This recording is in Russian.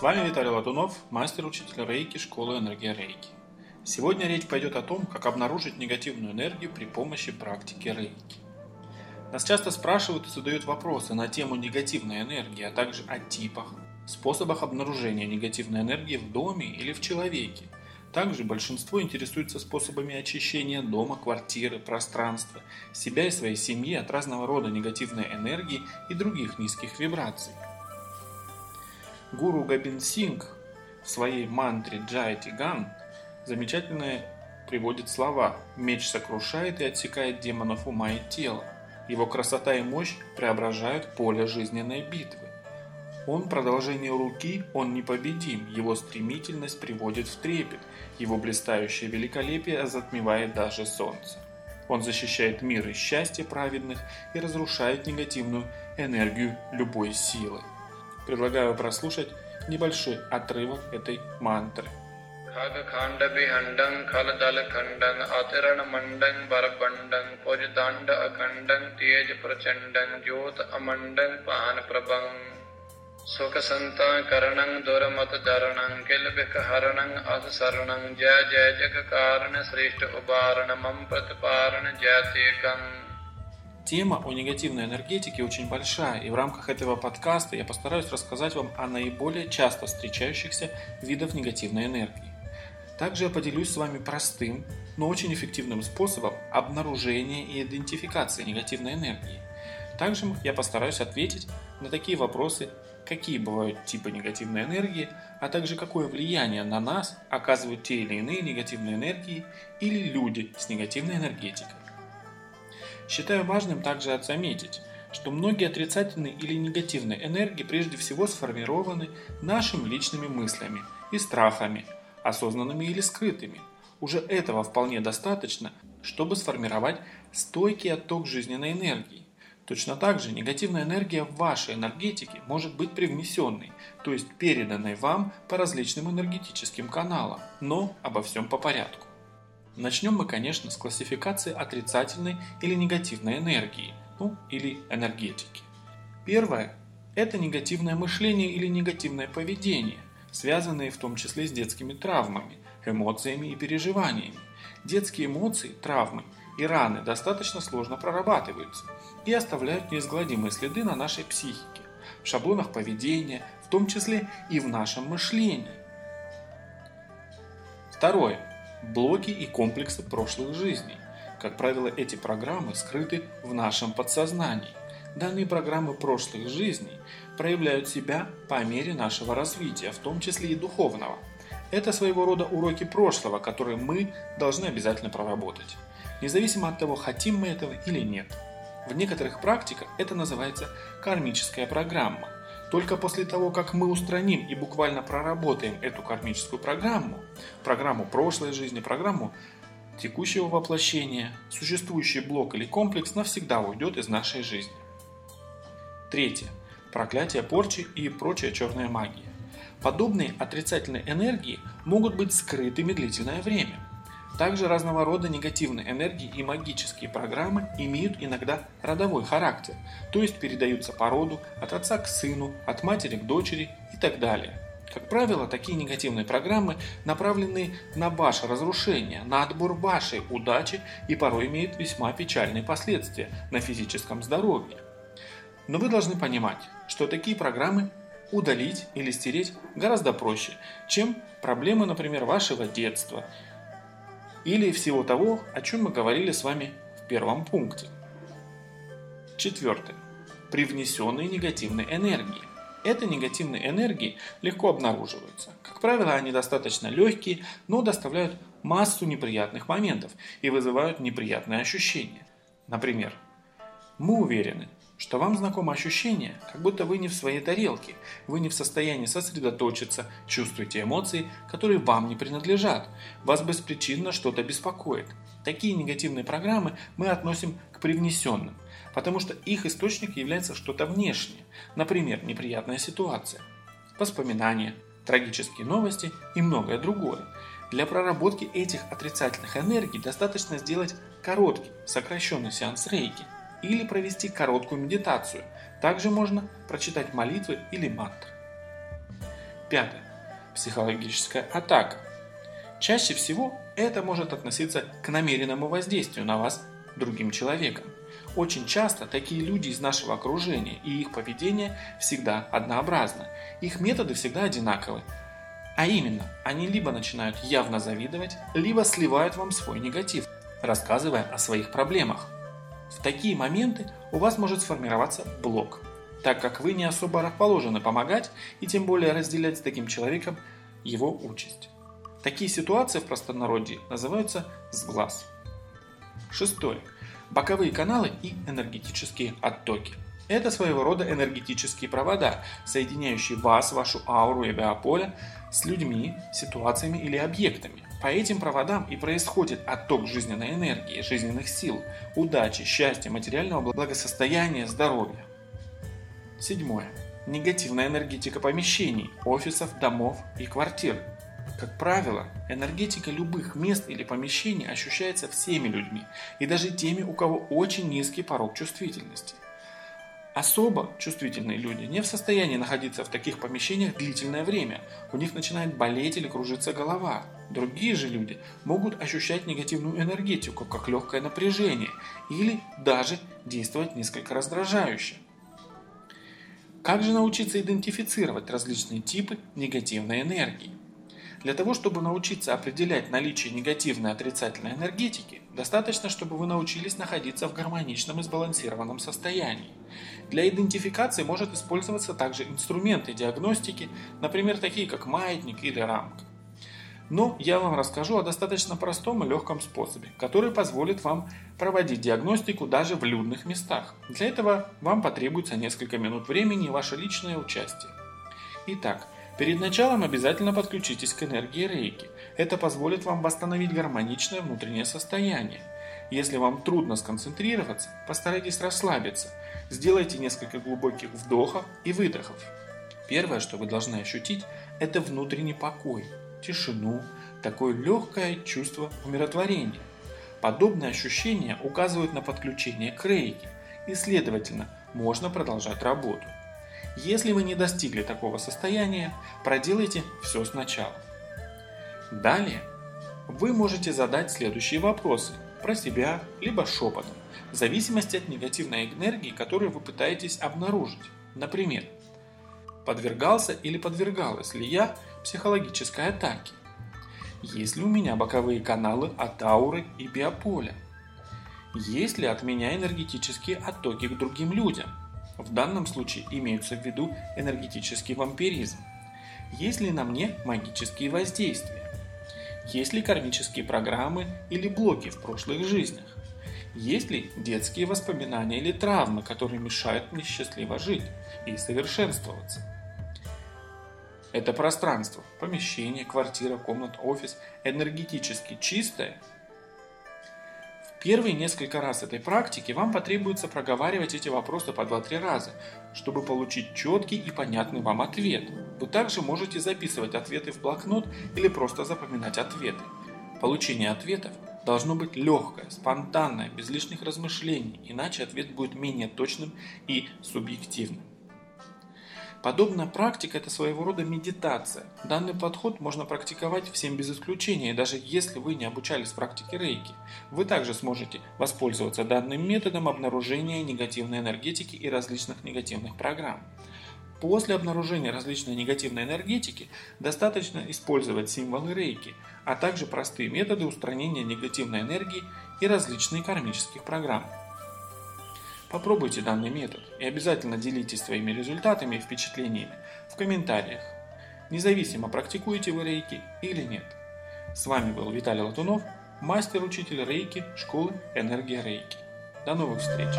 С вами Виталий Латунов, мастер-учитель Рейки школы Энергия Рейки. Сегодня речь пойдет о том, как обнаружить негативную энергию при помощи практики Рейки. Нас часто спрашивают и задают вопросы на тему негативной энергии, а также о типах, способах обнаружения негативной энергии в доме или в человеке. Также большинство интересуется способами очищения дома, квартиры, пространства, себя и своей семьи от разного рода негативной энергии и других низких вибраций. Гуру Габин Синг в своей мантре Джай Тиган замечательно приводит слова «Меч сокрушает и отсекает демонов ума и тела. Его красота и мощь преображают поле жизненной битвы. Он продолжение руки, он непобедим, его стремительность приводит в трепет, его блистающее великолепие затмевает даже солнце. Он защищает мир и счастье праведных и разрушает негативную энергию любой силы. Предлагаю прослушать небольшой отрывок этой мантры. खग बिहंडं खल दल खंडं अतिरण मंडं बरबंडं पुज दंड अखंडं तेज प्रचंडं ज्योत अमंडं पान प्रभं सुख संता करणं दुरमत दरणं किल बिक हरणं अध शरणं जय जय जग कारण श्रेष्ठ उबारण मम प्रतिपारण जय ते गंग Тема о негативной энергетике очень большая, и в рамках этого подкаста я постараюсь рассказать вам о наиболее часто встречающихся видах негативной энергии. Также я поделюсь с вами простым, но очень эффективным способом обнаружения и идентификации негативной энергии. Также я постараюсь ответить на такие вопросы, какие бывают типы негативной энергии, а также какое влияние на нас оказывают те или иные негативные энергии или люди с негативной энергетикой. Считаю важным также отметить, что многие отрицательные или негативные энергии прежде всего сформированы нашими личными мыслями и страхами, осознанными или скрытыми. Уже этого вполне достаточно, чтобы сформировать стойкий отток жизненной энергии. Точно так же негативная энергия в вашей энергетике может быть привнесенной, то есть переданной вам по различным энергетическим каналам, но обо всем по порядку. Начнем мы, конечно, с классификации отрицательной или негативной энергии, ну или энергетики. Первое – это негативное мышление или негативное поведение, связанные в том числе с детскими травмами, эмоциями и переживаниями. Детские эмоции, травмы и раны достаточно сложно прорабатываются и оставляют неизгладимые следы на нашей психике, в шаблонах поведения, в том числе и в нашем мышлении. Второе блоки и комплексы прошлых жизней. Как правило, эти программы скрыты в нашем подсознании. Данные программы прошлых жизней проявляют себя по мере нашего развития, в том числе и духовного. Это своего рода уроки прошлого, которые мы должны обязательно проработать, независимо от того, хотим мы этого или нет. В некоторых практиках это называется кармическая программа – только после того, как мы устраним и буквально проработаем эту кармическую программу, программу прошлой жизни, программу текущего воплощения, существующий блок или комплекс навсегда уйдет из нашей жизни. Третье. Проклятие, порчи и прочая черная магия. Подобные отрицательные энергии могут быть скрытыми длительное время – также разного рода негативные энергии и магические программы имеют иногда родовой характер, то есть передаются по роду от отца к сыну, от матери к дочери и так далее. Как правило, такие негативные программы направлены на ваше разрушение, на отбор вашей удачи и порой имеют весьма печальные последствия на физическом здоровье. Но вы должны понимать, что такие программы удалить или стереть гораздо проще, чем проблемы, например, вашего детства – или всего того, о чем мы говорили с вами в первом пункте. Четвертое. Привнесенные негативные энергии. Эти негативные энергии легко обнаруживаются. Как правило, они достаточно легкие, но доставляют массу неприятных моментов и вызывают неприятные ощущения. Например, мы уверены, что вам знакомо ощущение, как будто вы не в своей тарелке, вы не в состоянии сосредоточиться, чувствуете эмоции, которые вам не принадлежат, вас беспричинно что-то беспокоит. Такие негативные программы мы относим к привнесенным, потому что их источник является что-то внешнее, например, неприятная ситуация, воспоминания, трагические новости и многое другое. Для проработки этих отрицательных энергий достаточно сделать короткий, сокращенный сеанс рейки – или провести короткую медитацию. Также можно прочитать молитвы или мантры. Пятое. Психологическая атака. Чаще всего это может относиться к намеренному воздействию на вас другим человеком. Очень часто такие люди из нашего окружения и их поведение всегда однообразно. Их методы всегда одинаковы. А именно, они либо начинают явно завидовать, либо сливают вам свой негатив, рассказывая о своих проблемах. В такие моменты у вас может сформироваться блок, так как вы не особо расположены помогать и тем более разделять с таким человеком его участь. Такие ситуации в простонародье называются сглаз. Шестое. Боковые каналы и энергетические оттоки. Это своего рода энергетические провода, соединяющие вас, вашу ауру и биополе с людьми, ситуациями или объектами. По этим проводам и происходит отток жизненной энергии, жизненных сил, удачи, счастья, материального благосостояния, здоровья. Седьмое. Негативная энергетика помещений, офисов, домов и квартир. Как правило, энергетика любых мест или помещений ощущается всеми людьми и даже теми, у кого очень низкий порог чувствительности. Особо чувствительные люди не в состоянии находиться в таких помещениях длительное время, у них начинает болеть или кружиться голова. Другие же люди могут ощущать негативную энергетику, как легкое напряжение, или даже действовать несколько раздражающе. Как же научиться идентифицировать различные типы негативной энергии? Для того, чтобы научиться определять наличие негативной и отрицательной энергетики, достаточно, чтобы вы научились находиться в гармоничном и сбалансированном состоянии. Для идентификации может использоваться также инструменты диагностики, например, такие как маятник или рамка. Но я вам расскажу о достаточно простом и легком способе, который позволит вам проводить диагностику даже в людных местах. Для этого вам потребуется несколько минут времени и ваше личное участие. Итак, Перед началом обязательно подключитесь к энергии рейки. Это позволит вам восстановить гармоничное внутреннее состояние. Если вам трудно сконцентрироваться, постарайтесь расслабиться. Сделайте несколько глубоких вдохов и выдохов. Первое, что вы должны ощутить, это внутренний покой, тишину, такое легкое чувство умиротворения. Подобные ощущения указывают на подключение к рейке, и, следовательно, можно продолжать работу. Если вы не достигли такого состояния, проделайте все сначала. Далее вы можете задать следующие вопросы про себя, либо шепотом, в зависимости от негативной энергии, которую вы пытаетесь обнаружить. Например, подвергался или подвергалась ли я психологической атаке? Есть ли у меня боковые каналы от ауры и биополя? Есть ли от меня энергетические оттоки к другим людям? В данном случае имеются в виду энергетический вампиризм. Есть ли на мне магические воздействия? Есть ли кармические программы или блоки в прошлых жизнях? Есть ли детские воспоминания или травмы, которые мешают мне счастливо жить и совершенствоваться? Это пространство, помещение, квартира, комната, офис энергетически чистое Первые несколько раз этой практики вам потребуется проговаривать эти вопросы по 2-3 раза, чтобы получить четкий и понятный вам ответ. Вы также можете записывать ответы в блокнот или просто запоминать ответы. Получение ответов должно быть легкое, спонтанное, без лишних размышлений, иначе ответ будет менее точным и субъективным. Подобная практика – это своего рода медитация. Данный подход можно практиковать всем без исключения, и даже если вы не обучались практике рейки, вы также сможете воспользоваться данным методом обнаружения негативной энергетики и различных негативных программ. После обнаружения различной негативной энергетики достаточно использовать символы рейки, а также простые методы устранения негативной энергии и различные кармических программ. Попробуйте данный метод и обязательно делитесь своими результатами и впечатлениями в комментариях, независимо практикуете вы рейки или нет. С вами был Виталий Латунов, мастер-учитель рейки школы Энергия Рейки. До новых встреч!